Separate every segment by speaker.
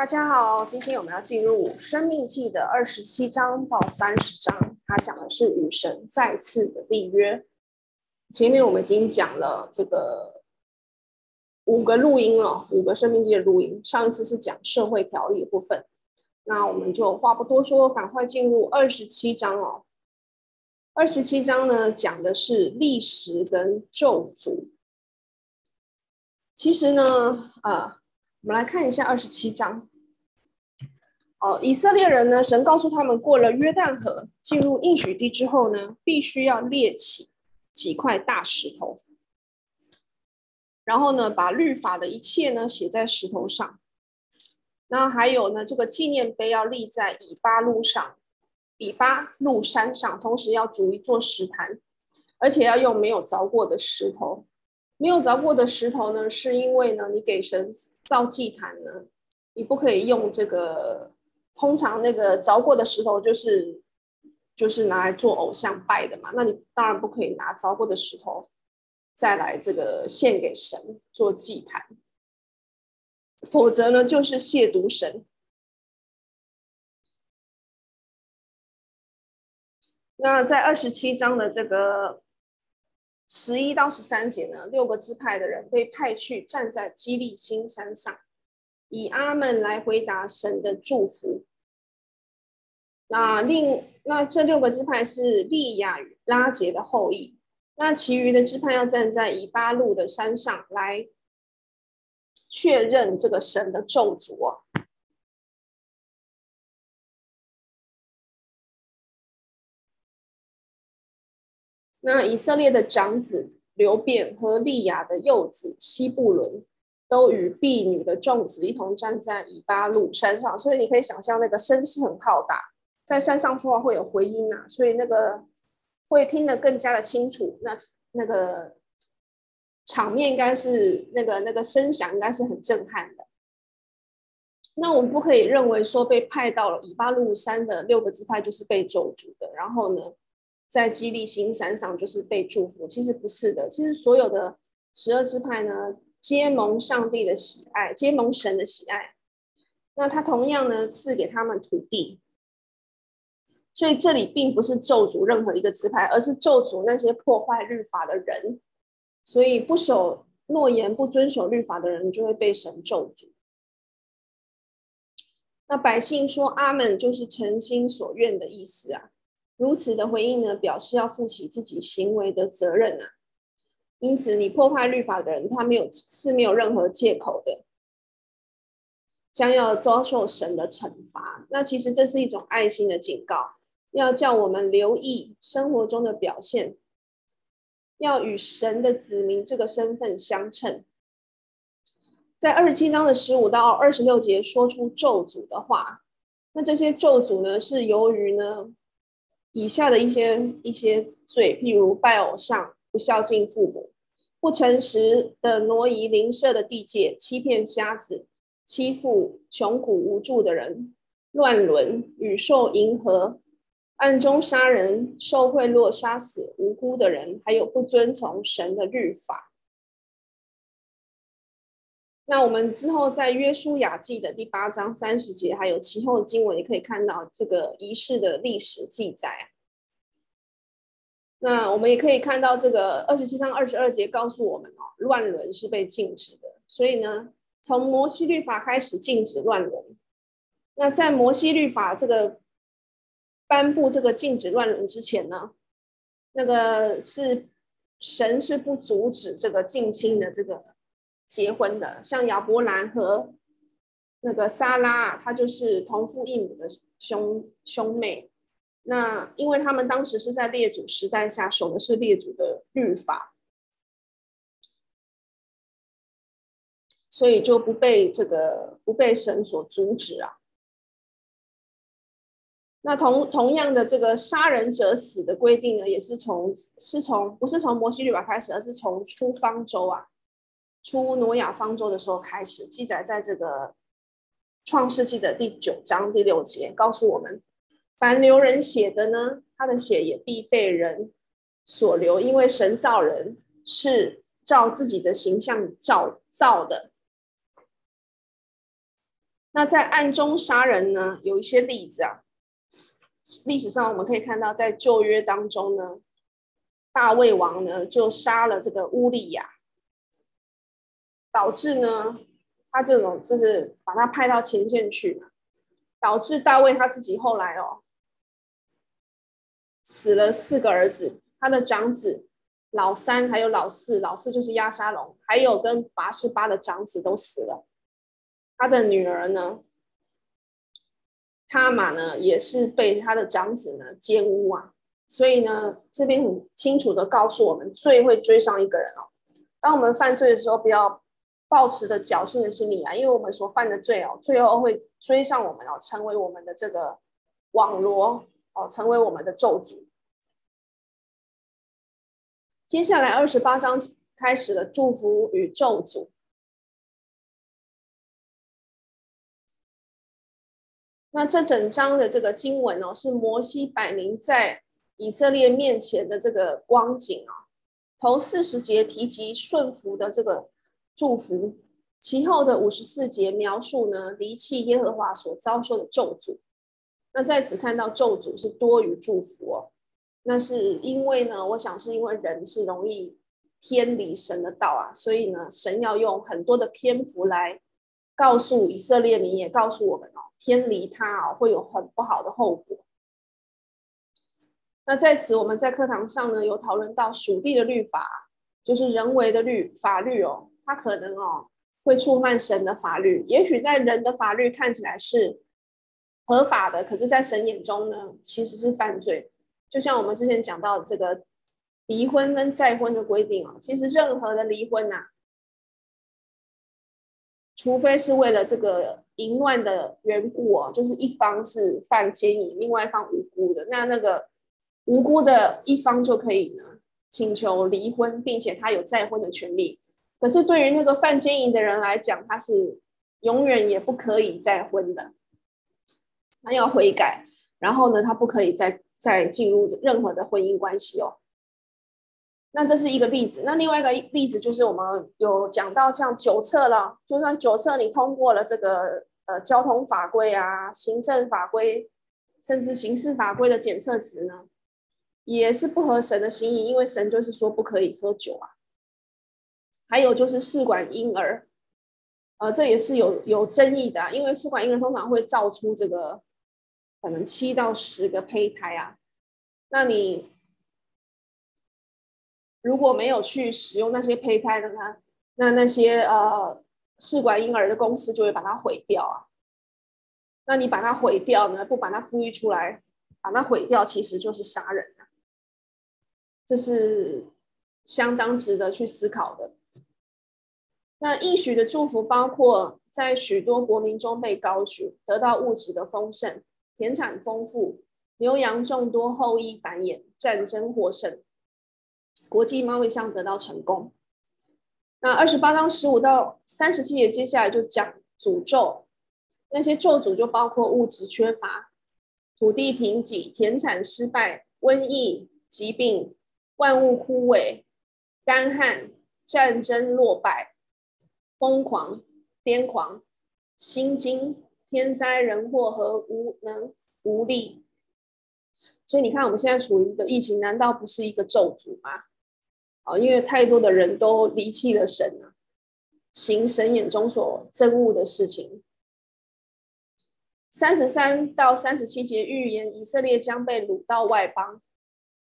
Speaker 1: 大家好，今天我们要进入《生命记》的二十七章到三十章，它讲的是与神再次的立约。前面我们已经讲了这个五个录音了，五个《生命记》的录音。上一次是讲社会条例部分，那我们就话不多说，赶快进入二十七章哦。二十七章呢，讲的是历史跟咒诅。其实呢，啊。我们来看一下二十七章。哦，以色列人呢，神告诉他们，过了约旦河，进入应许地之后呢，必须要列起几块大石头，然后呢，把律法的一切呢写在石头上。那还有呢，这个纪念碑要立在以巴路上，以巴路山上，同时要筑一座石坛，而且要用没有凿过的石头。没有凿过的石头呢，是因为呢，你给神造祭坛呢，你不可以用这个。通常那个凿过的石头就是就是拿来做偶像拜的嘛，那你当然不可以拿凿过的石头再来这个献给神做祭坛，否则呢就是亵渎神。那在二十七章的这个。十一到十三节呢，六个支派的人被派去站在基利心山上，以阿门来回答神的祝福。那另那这六个支派是利亚与拉结的后裔，那其余的支派要站在以巴路的山上来确认这个神的咒诅。那以色列的长子流便和利亚的幼子西布伦，都与婢女的众子一同站在以巴路山上，所以你可以想象那个声势很浩大，在山上说话会有回音呐、啊，所以那个会听得更加的清楚。那那个场面应该是那个那个声响应该是很震撼的。那我们不可以认为说被派到了以巴路山的六个支派就是被咒诅的，然后呢，在基利心山上就是被祝福，其实不是的。其实所有的十二支派呢，皆蒙上帝的喜爱，皆蒙神的喜爱。那他同样呢，赐给他们土地。所以这里并不是咒诅任何一个支派，而是咒诅那些破坏律法的人。所以不守诺言、不遵守律法的人，就会被神咒诅。那百姓说阿门，就是诚心所愿的意思啊。如此的回应呢，表示要负起自己行为的责任啊。因此，你破坏律法的人，他没有是没有任何借口的，将要遭受神的惩罚。那其实这是一种爱心的警告，要叫我们留意生活中的表现，要与神的子民这个身份相称。在二十七章的十五到二十六节说出咒诅的话，那这些咒诅呢，是由于呢。以下的一些一些罪，譬如拜偶像、不孝敬父母、不诚实的挪移邻舍的地界、欺骗瞎子、欺负穷苦无助的人、乱伦、与兽迎合、暗中杀人、受贿赂杀死无辜的人，还有不遵从神的律法。那我们之后在约书亚记的第八章三十节，还有其后经文，也可以看到这个仪式的历史记载。那我们也可以看到这个二十七章二十二节告诉我们哦，乱伦是被禁止的。所以呢，从摩西律法开始禁止乱伦。那在摩西律法这个颁布这个禁止乱伦之前呢，那个是神是不阻止这个近亲的这个。结婚的，像亚伯兰和那个撒拉，他就是同父异母的兄兄妹。那因为他们当时是在列祖时代下守的是列祖的律法，所以就不被这个不被神所阻止啊。那同同样的这个杀人者死的规定呢，也是从是从不是从摩西律法开始，而是从出方舟啊。出挪亚方舟的时候开始记载，在这个创世纪的第九章第六节，告诉我们：凡流人血的呢，他的血也必被人所流，因为神造人是照自己的形象造造的。那在暗中杀人呢，有一些例子啊。历史上我们可以看到，在旧约当中呢，大卫王呢就杀了这个乌利亚，导致呢他这种就是把他派到前线去，导致大卫他自己后来哦死了四个儿子，他的长子老三还有老四，老四就是亚沙龙，还有跟拔示巴的长子都死了，他的女儿呢。他玛呢也是被他的长子呢奸污啊，所以呢这边很清楚的告诉我们，罪会追上一个人哦。当我们犯罪的时候，不要抱持着侥幸的心理啊，因为我们所犯的罪哦，最后会追上我们哦，成为我们的这个网罗哦，成为我们的咒诅。接下来二十八章开始了祝福与咒诅。那这整章的这个经文哦，是摩西摆明在以色列面前的这个光景啊。头四十节提及顺服的这个祝福，其后的五十四节描述呢离弃耶和华所遭受的咒诅。那在此看到咒诅是多于祝福哦，那是因为呢，我想是因为人是容易偏离神的道啊，所以呢，神要用很多的篇幅来告诉以色列民，也告诉我们哦。偏离他哦，会有很不好的后果。那在此，我们在课堂上呢，有讨论到属地的律法，就是人为的律法律哦，他可能哦会触犯神的法律。也许在人的法律看起来是合法的，可是，在神眼中呢，其实是犯罪。就像我们之前讲到这个离婚跟再婚的规定哦，其实任何的离婚呐、啊。除非是为了这个淫乱的缘故哦，就是一方是犯奸淫，另外一方无辜的，那那个无辜的一方就可以呢请求离婚，并且他有再婚的权利。可是对于那个犯奸淫的人来讲，他是永远也不可以再婚的，他要悔改，然后呢，他不可以再再进入任何的婚姻关系哦。那这是一个例子，那另外一个例子就是我们有讲到像酒测了，就算酒测你通过了这个呃交通法规啊、行政法规，甚至刑事法规的检测值呢，也是不合神的心意，因为神就是说不可以喝酒啊。还有就是试管婴儿，呃，这也是有有争议的，因为试管婴儿通常会造出这个可能七到十个胚胎啊，那你。如果没有去使用那些胚胎的呢，那那些呃试管婴儿的公司就会把它毁掉啊。那你把它毁掉呢？不把它孵育出来，把它毁掉，其实就是杀人啊。这是相当值得去思考的。那应许的祝福包括在许多国民中被高举，得到物质的丰盛，田产丰富，牛羊众多，后裔繁衍，战争获胜。国际贸易上得到成功。那二十八章十五到三十七节，接下来就讲诅咒。那些咒诅就包括物质缺乏、土地贫瘠、田产失败、瘟疫、疾病、万物枯萎、干旱、战争落败、疯狂、癫狂、心惊、天灾人祸和无能无力。所以你看，我们现在处于的疫情，难道不是一个咒诅吗？啊，因为太多的人都离弃了神啊，行神眼中所憎恶的事情。三十三到三十七节预言以色列将被掳到外邦，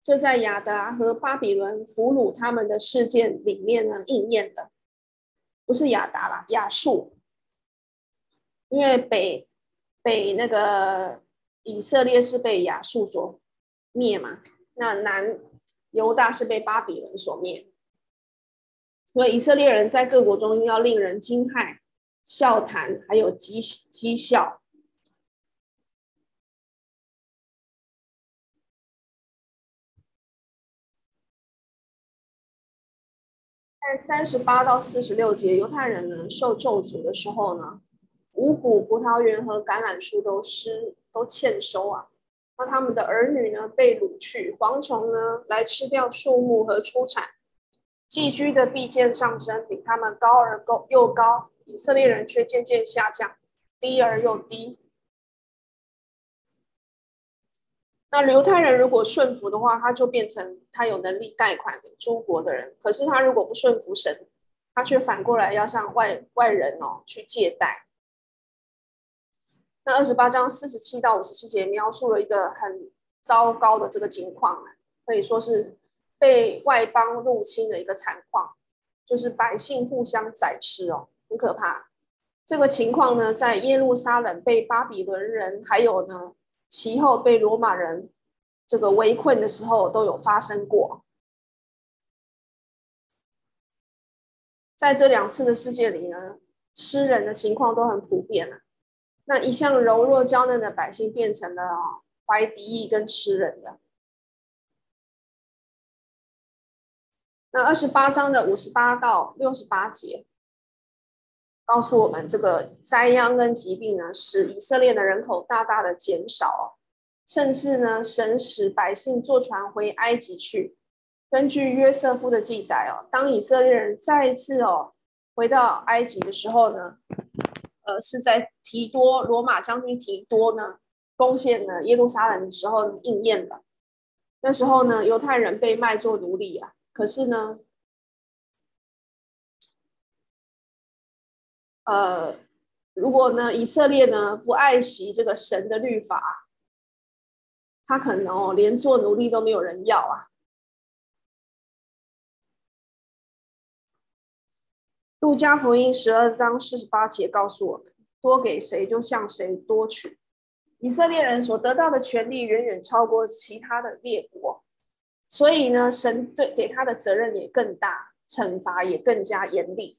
Speaker 1: 这在亚达和巴比伦俘虏他们的事件里面呢应验的，不是亚达啦，亚述，因为北北那个以色列是被亚述所灭嘛，那南。犹大是被巴比伦所灭，所以以色列人在各国中要令人惊骇、笑谈，还有讥讥笑。在三十八到四十六节，犹太人呢受咒诅的时候呢，五谷、葡萄园和橄榄树都失都欠收啊。那他们的儿女呢被掳去，蝗虫呢来吃掉树木和出产，寄居的必渐上升，比他们高而高又高，以色列人却渐渐下降。低而又低。那犹太人如果顺服的话，他就变成他有能力贷款给诸国的人；可是他如果不顺服神，他却反过来要向外外人哦去借贷。那二十八章四十七到五十七节描述了一个很糟糕的这个情况，可以说是被外邦入侵的一个惨况，就是百姓互相宰吃哦，很可怕。这个情况呢，在耶路撒冷被巴比伦人，还有呢。其后被罗马人这个围困的时候都有发生过，在这两次的世界里呢，吃人的情况都很普遍了。那一向柔弱娇嫩的百姓变成了怀敌意跟吃人的。那二十八章的五十八到六十八节。告诉我们，这个灾殃跟疾病呢，使以色列的人口大大的减少，甚至呢，神使百姓坐船回埃及去。根据约瑟夫的记载哦，当以色列人再一次哦回到埃及的时候呢，呃，是在提多罗马将军提多呢攻陷了耶路撒冷的时候应验了。那时候呢，犹太人被卖做奴隶啊，可是呢。呃，如果呢，以色列呢不爱惜这个神的律法，他可能哦连做奴隶都没有人要啊。路加福音十二章四十八节告诉我们：多给谁，就向谁多取。以色列人所得到的权利远远超过其他的列国，所以呢，神对给他的责任也更大，惩罚也更加严厉。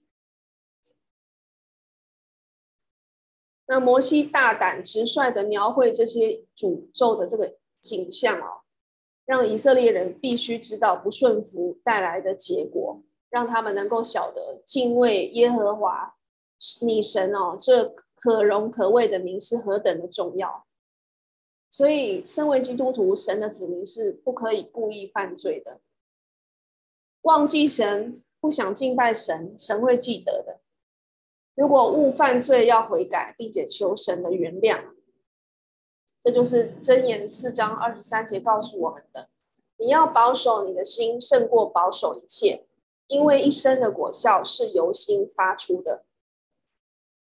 Speaker 1: 那摩西大胆直率的描绘这些诅咒的这个景象哦，让以色列人必须知道不顺服带来的结果，让他们能够晓得敬畏耶和华你神哦，这可荣可畏的名是何等的重要。所以，身为基督徒，神的子民是不可以故意犯罪的。忘记神，不想敬拜神，神会记得的。如果误犯罪，要悔改，并且求神的原谅，这就是箴言四章二十三节告诉我们的。你要保守你的心，胜过保守一切，因为一生的果效是由心发出的。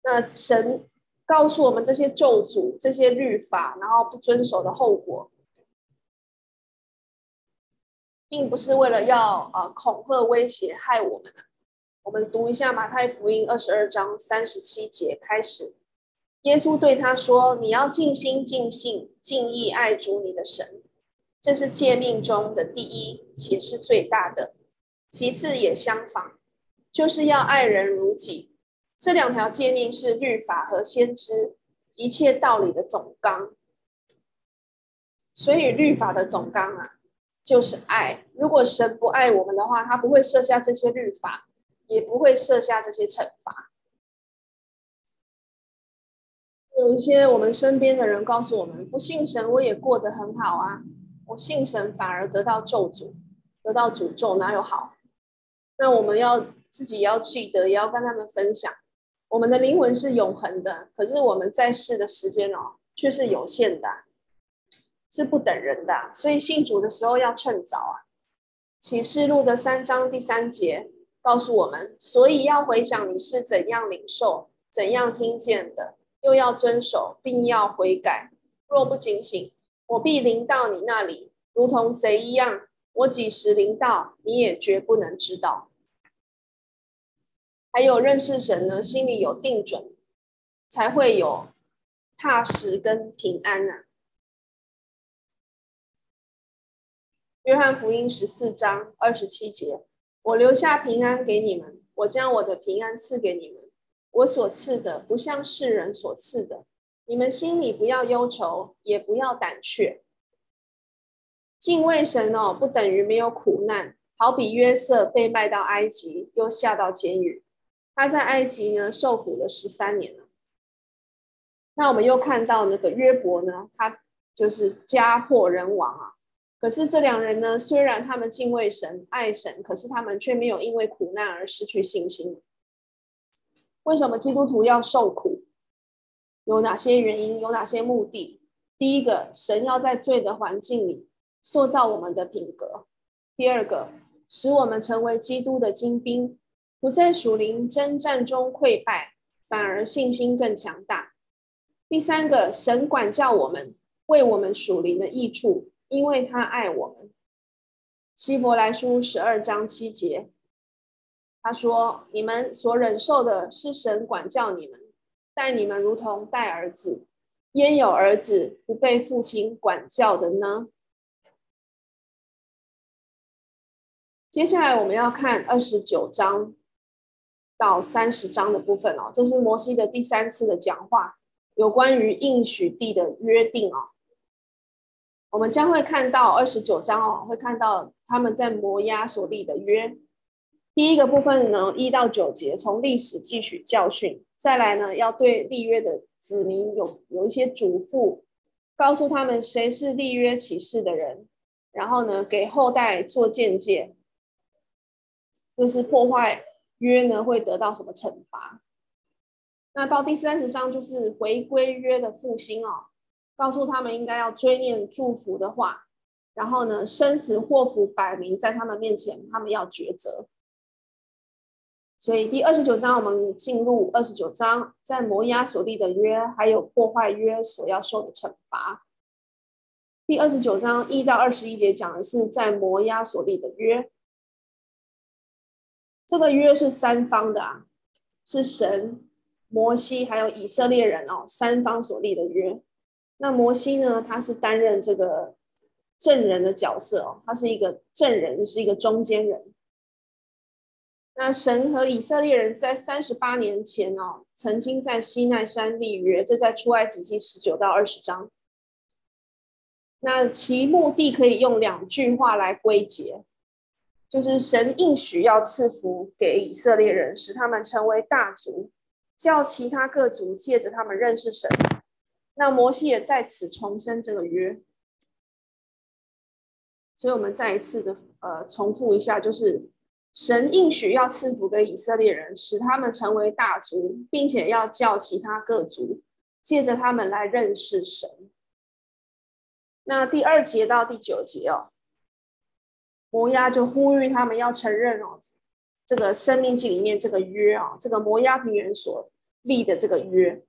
Speaker 1: 那神告诉我们这些咒诅、这些律法，然后不遵守的后果，并不是为了要呃恐吓、威胁、害我们的。我们读一下马太福音二十二章三十七节开始，耶稣对他说：“你要尽心、尽性、尽意爱主你的神，这是诫命中的第一，且是最大的。其次也相仿，就是要爱人如己。这两条诫命是律法和先知一切道理的总纲。所以律法的总纲啊，就是爱。如果神不爱我们的话，他不会设下这些律法。”也不会设下这些惩罚。有一些我们身边的人告诉我们，不信神我也过得很好啊，我信神反而得到咒诅，得到诅咒，哪有好？那我们要自己要记得，也要跟他们分享，我们的灵魂是永恒的，可是我们在世的时间哦，却是有限的，是不等人的，所以信主的时候要趁早啊。启示录的三章第三节。告诉我们，所以要回想你是怎样领受、怎样听见的，又要遵守，并要悔改。若不警醒，我必临到你那里，如同贼一样。我几时临到，你也绝不能知道。还有认识神呢，心里有定准，才会有踏实跟平安啊。约翰福音十四章二十七节。我留下平安给你们，我将我的平安赐给你们。我所赐的不像世人所赐的，你们心里不要忧愁，也不要胆怯。敬畏神哦，不等于没有苦难。好比约瑟被卖到埃及，又下到监狱，他在埃及呢受苦了十三年了。那我们又看到那个约伯呢，他就是家破人亡啊。可是这两人呢，虽然他们敬畏神、爱神，可是他们却没有因为苦难而失去信心。为什么基督徒要受苦？有哪些原因？有哪些目的？第一个，神要在罪的环境里塑造我们的品格；第二个，使我们成为基督的精兵，不在属灵征战中溃败，反而信心更强大；第三个，神管教我们，为我们属灵的益处，因为他爱我们。希伯来书十二章七节，他说：“你们所忍受的是神管教你们。”待你们如同待儿子，焉有儿子不被父亲管教的呢？接下来我们要看二十九章到三十章的部分哦，这是摩西的第三次的讲话，有关于应许地的约定哦。我们将会看到二十九章哦，会看到他们在摩押所立的约。第一个部分呢，一到九节，从历史汲取教训。再来呢，要对立约的子民有有一些嘱咐，告诉他们谁是立约起誓的人，然后呢，给后代做见解，就是破坏约呢会得到什么惩罚。那到第三十章就是回归约的复兴哦，告诉他们应该要追念祝福的话，然后呢，生死祸福摆明在他们面前，他们要抉择。所以第二十九章，我们进入二十九章，在摩押所立的约，还有破坏约所要受的惩罚。第二十九章一到二十一节讲的是在摩押所立的约，这个约是三方的啊，是神、摩西还有以色列人哦，三方所立的约。那摩西呢，他是担任这个证人的角色哦，他是一个证人，是一个中间人。那神和以色列人在三十八年前哦，曾经在西奈山立约，这在出埃及记十九到二十章。那其目的可以用两句话来归结，就是神应许要赐福给以色列人，使他们成为大族，叫其他各族借着他们认识神。那摩西也在此重申这个约，所以我们再一次的呃重复一下，就是。神应许要赐福给以色列人，使他们成为大族，并且要叫其他各族借着他们来认识神。那第二节到第九节哦，摩押就呼吁他们要承认哦，这个生命记里面这个约啊，这个摩押平原所立的这个约。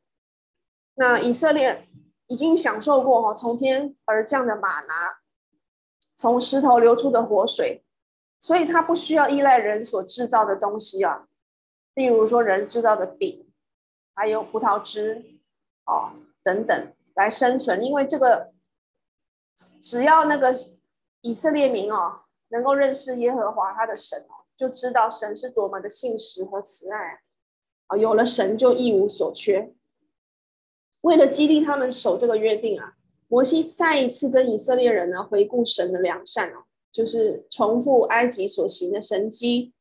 Speaker 1: 那以色列已经享受过哈从天而降的吗哪，从石头流出的活水。所以他不需要依赖人所制造的东西啊，例如说人制造的饼，还有葡萄汁，哦等等来生存。因为这个，只要那个以色列民哦能够认识耶和华他的神哦，就知道神是多么的信实和慈爱啊。有了神就一无所缺。为了激励他们守这个约定啊，摩西再一次跟以色列人呢回顾神的良善哦。就是重复埃及所行的神迹，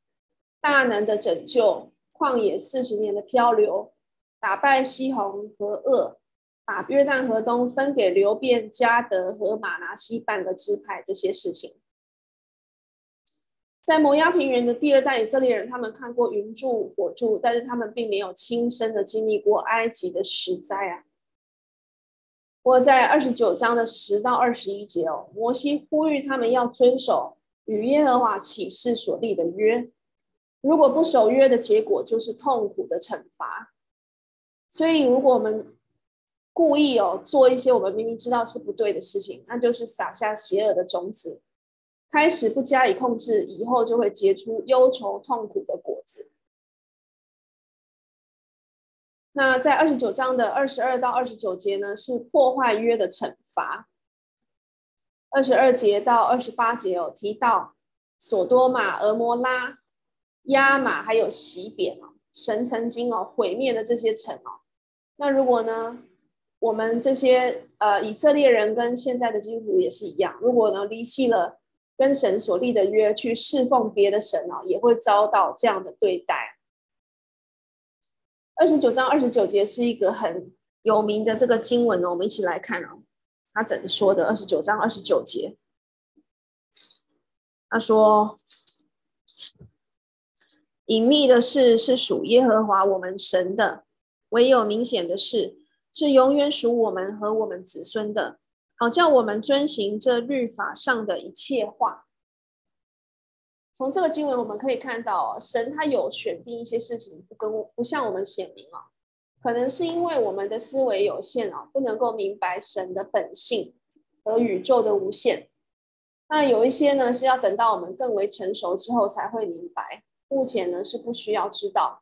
Speaker 1: 大能的拯救，旷野四十年的漂流，打败西宏和恶，把约旦河东分给流便、迦得和玛拿西半个支派这些事情，在摩押平原的第二代以色列人，他们看过云柱火柱，但是他们并没有亲身的经历过埃及的十灾啊。我在二十九章的十到二十一节哦，摩西呼吁他们要遵守与耶和华起誓所立的约，如果不守约的结果就是痛苦的惩罚。所以，如果我们故意哦做一些我们明明知道是不对的事情，那就是撒下邪恶的种子，开始不加以控制，以后就会结出忧愁痛苦的果子。那在二十九章的二十二到二十九节呢，是破坏约的惩罚。二十二节到二十八节有提到所多玛、蛾摩拉、亚玛还有洗扁哦，神曾经哦毁灭了这些城哦。那如果呢，我们这些呃以色列人跟现在的基督徒也是一样，如果呢离弃了跟神所立的约，去侍奉别的神哦，也会遭到这样的对待。二十九章二十九节是一个很有名的这个经文哦，我们一起来看哦。他怎么说的？二十九章二十九节，他说：“隐秘的事是属耶和华我们神的，唯有明显的事是永远属我们和我们子孙的，好叫我们遵行这律法上的一切话。从这个经文我们可以看到，神他有选定一些事情不跟不向我们显明啊，可能是因为我们的思维有限啊，不能够明白神的本性和宇宙的无限。那有一些呢是要等到我们更为成熟之后才会明白，目前呢是不需要知道。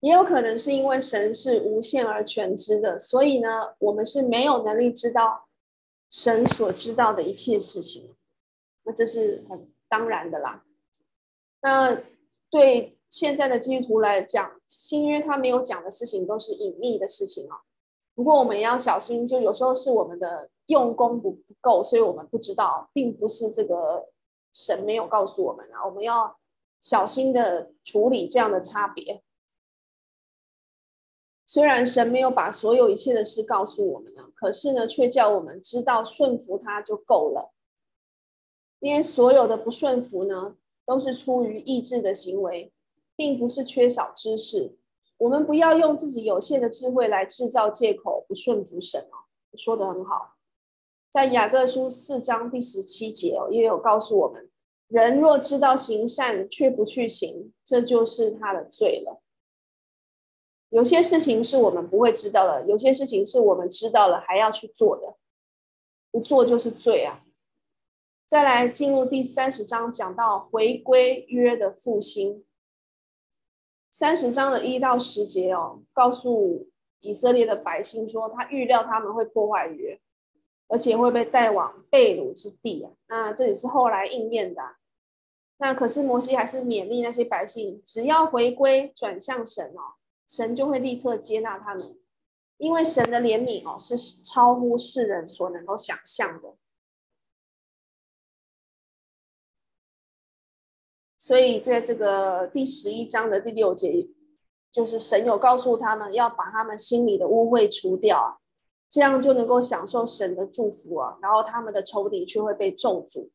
Speaker 1: 也有可能是因为神是无限而全知的，所以呢，我们是没有能力知道神所知道的一切事情。那这是很当然的啦。那对现在的基督徒来讲，新约他没有讲的事情都是隐秘的事情哦。不过我们也要小心，就有时候是我们的用功不不够，所以我们不知道，并不是这个神没有告诉我们啊。我们要小心的处理这样的差别。虽然神没有把所有一切的事告诉我们呢，可是呢，却叫我们知道顺服他就够了。因为所有的不顺服呢，都是出于意志的行为，并不是缺少知识。我们不要用自己有限的智慧来制造借口不顺服神哦。说得很好，在雅各书四章第十七节哦，也有告诉我们：人若知道行善却不去行，这就是他的罪了。有些事情是我们不会知道的，有些事情是我们知道了还要去做的，不做就是罪啊。再来进入第三十章，讲到回归约的复兴。三十章的一到十节哦，告诉以色列的百姓说，他预料他们会破坏约，而且会被带往被掳之地啊。那这也是后来应验的。那可是摩西还是勉励那些百姓，只要回归转向神哦。神就会立刻接纳他们，因为神的怜悯哦是超乎世人所能够想象的。所以在这个第十一章的第六节，就是神有告诉他们要把他们心里的污秽除掉啊，这样就能够享受神的祝福啊，然后他们的仇敌却会被咒诅。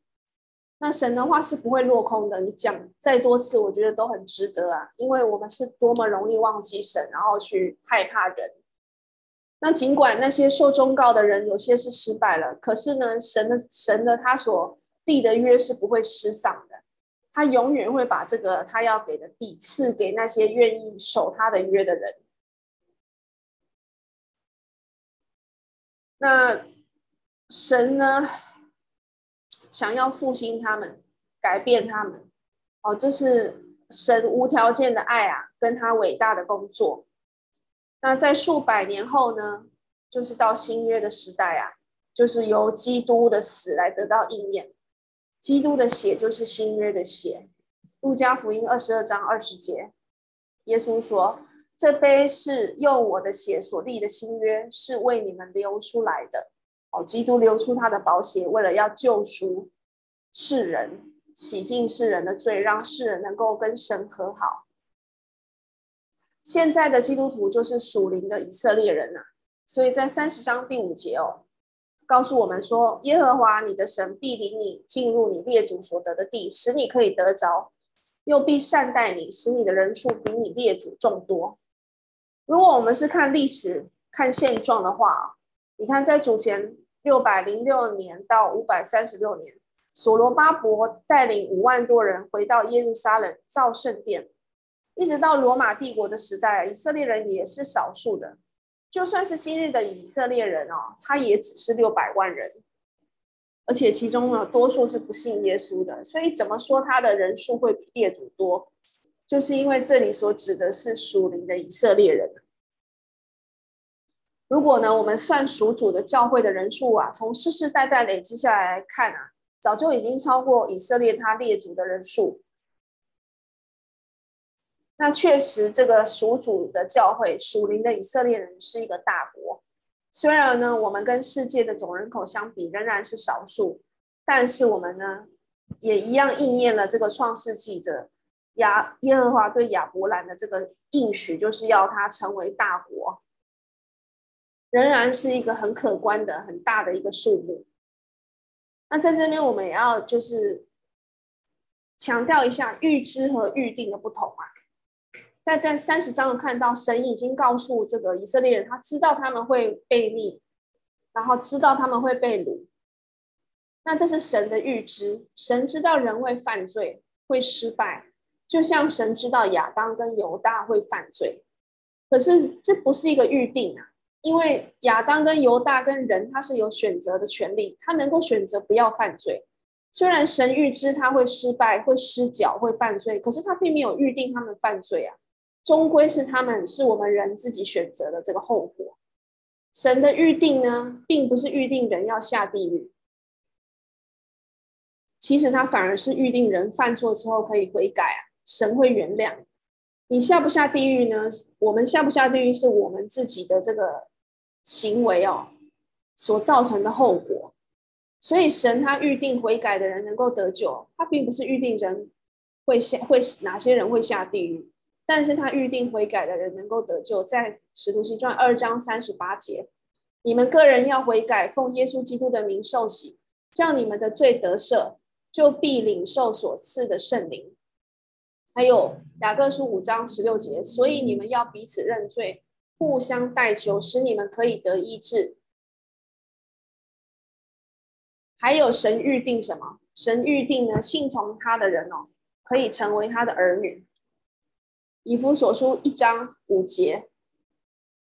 Speaker 1: 那神的话是不会落空的，你讲再多次，我觉得都很值得啊，因为我们是多么容易忘记神，然后去害怕人。那尽管那些受忠告的人有些是失败了，可是呢，神的神的他所立的约是不会失丧的，他永远会把这个他要给的地赐给那些愿意守他的约的人。那神呢？想要复兴他们，改变他们，哦，这是神无条件的爱啊，跟他伟大的工作。那在数百年后呢，就是到新约的时代啊，就是由基督的死来得到应验。基督的血就是新约的血。路加福音二十二章二十节，耶稣说：“这杯是用我的血所立的新约，是为你们流出来的。”哦，基督流出他的宝血，为了要救赎世人，洗净世人的罪，让世人能够跟神和好。现在的基督徒就是属灵的以色列人呐、所以在三十章第五节哦，告诉我们说，耶和华你的神必领你进入你列祖所得的地，使你可以得着，又必善待你，使你的人数比你列祖众多。如果我们是看历史、看现状的话，你看在主前。六百零六年到五百三十六年，所罗巴伯带领五万多人回到耶路撒冷造圣殿，一直到罗马帝国的时代，以色列人也是少数的。就算是今日的以色列人哦，他也只是六百万人，而且其中呢，多数是不信耶稣的。所以怎么说他的人数会比列祖多，就是因为这里所指的是属灵的以色列人。如果呢，我们算属主的教会的人数啊，从世世代代累积下来看啊，早就已经超过以色列他列祖的人数。那确实，这个属主的教会、属灵的以色列人是一个大国。虽然呢，我们跟世界的总人口相比仍然是少数，但是我们呢，也一样应验了这个创世纪的亚耶和华对亚伯兰的这个应许，就是要他成为大国。仍然是一个很可观的、很大的一个数目。那在这边，我们也要就是强调一下预知和预定的不同啊。在在三十章看到神已经告诉这个以色列人，他知道他们会被逆，然后知道他们会被掳。那这是神的预知，神知道人会犯罪，会失败，就像神知道亚当跟犹大会犯罪。可是这不是一个预定啊，因为亚当跟犹大跟人他是有选择的权利，他能够选择不要犯罪。虽然神预知他会失败、会失脚、会犯罪，可是他并没有预定他们犯罪啊。终归是他们是我们人自己选择的这个后果。神的预定呢，并不是预定人要下地狱。其实他反而是预定人犯错之后可以悔改啊，神会原谅。你下不下地狱呢？我们下不下地狱是我们自己的这个行为哦所造成的后果。所以神他预定悔改的人能够得救，他并不是预定人会下会哪些人会下地狱，但是他预定悔改的人能够得救。在使徒行传二章三十八节，你们个人要悔改，奉耶稣基督的名受洗，叫你们的罪得赦。就必领受所赐的圣灵，还有雅各书五章十六节，所以你们要彼此认罪，互相代求，使你们可以得医治。还有神预定什么？神预定呢？信从他的人哦，可以成为他的儿女。以弗所书一章五节，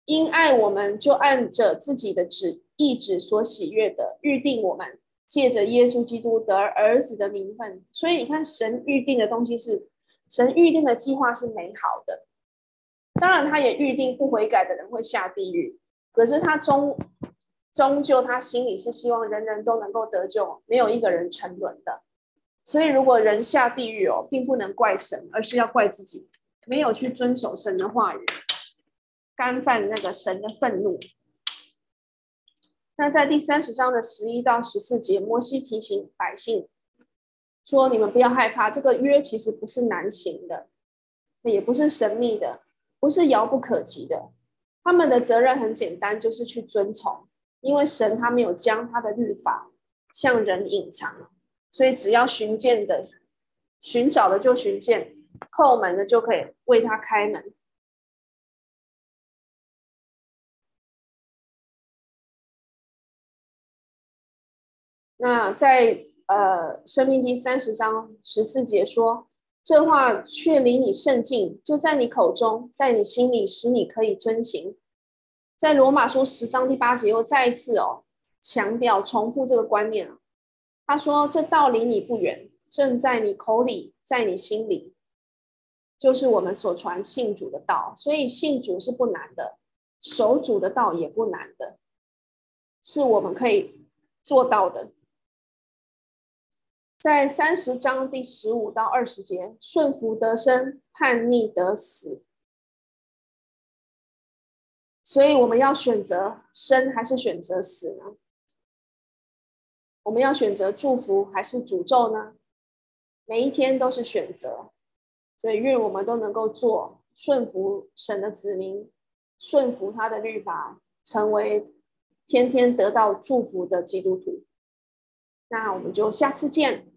Speaker 1: 因爱我们，就按着自己的旨意旨所喜悦的预定我们。借着耶稣基督得儿子的名分，所以你看，神预定的东西是神预定的计划是美好的。当然，他也预定不悔改的人会下地狱。可是他终终究他心里是希望人人都能够得救，没有一个人沉沦的。所以，如果人下地狱哦，并不能怪神，而是要怪自己没有去遵守神的话语，干犯那个神的愤怒。那在第三十章的十一到十四节，摩西提醒百姓说：“你们不要害怕，这个约其实不是难行的，也不是神秘的，不是遥不可及的。他们的责任很简单，就是去遵从，因为神他没有将他的律法向人隐藏，所以只要寻见的、寻找的就寻见，叩门的就可以为他开门。”那在呃，《生命记》三十章十四节说：“这话却离你甚近，就在你口中，在你心里，使你可以遵行。”在《罗马书》十章第八节又再一次哦强调重复这个观念。他说：“这道离你不远，正在你口里，在你心里，就是我们所传信主的道。所以信主是不难的，守主的道也不难的，是我们可以做到的。”在三十章第十五到二十节，顺服得生，叛逆得死。所以我们要选择生还是选择死呢？我们要选择祝福还是诅咒呢？每一天都是选择。所以愿我们都能够做顺服神的子民，顺服他的律法，成为天天得到祝福的基督徒。那我们就下次见。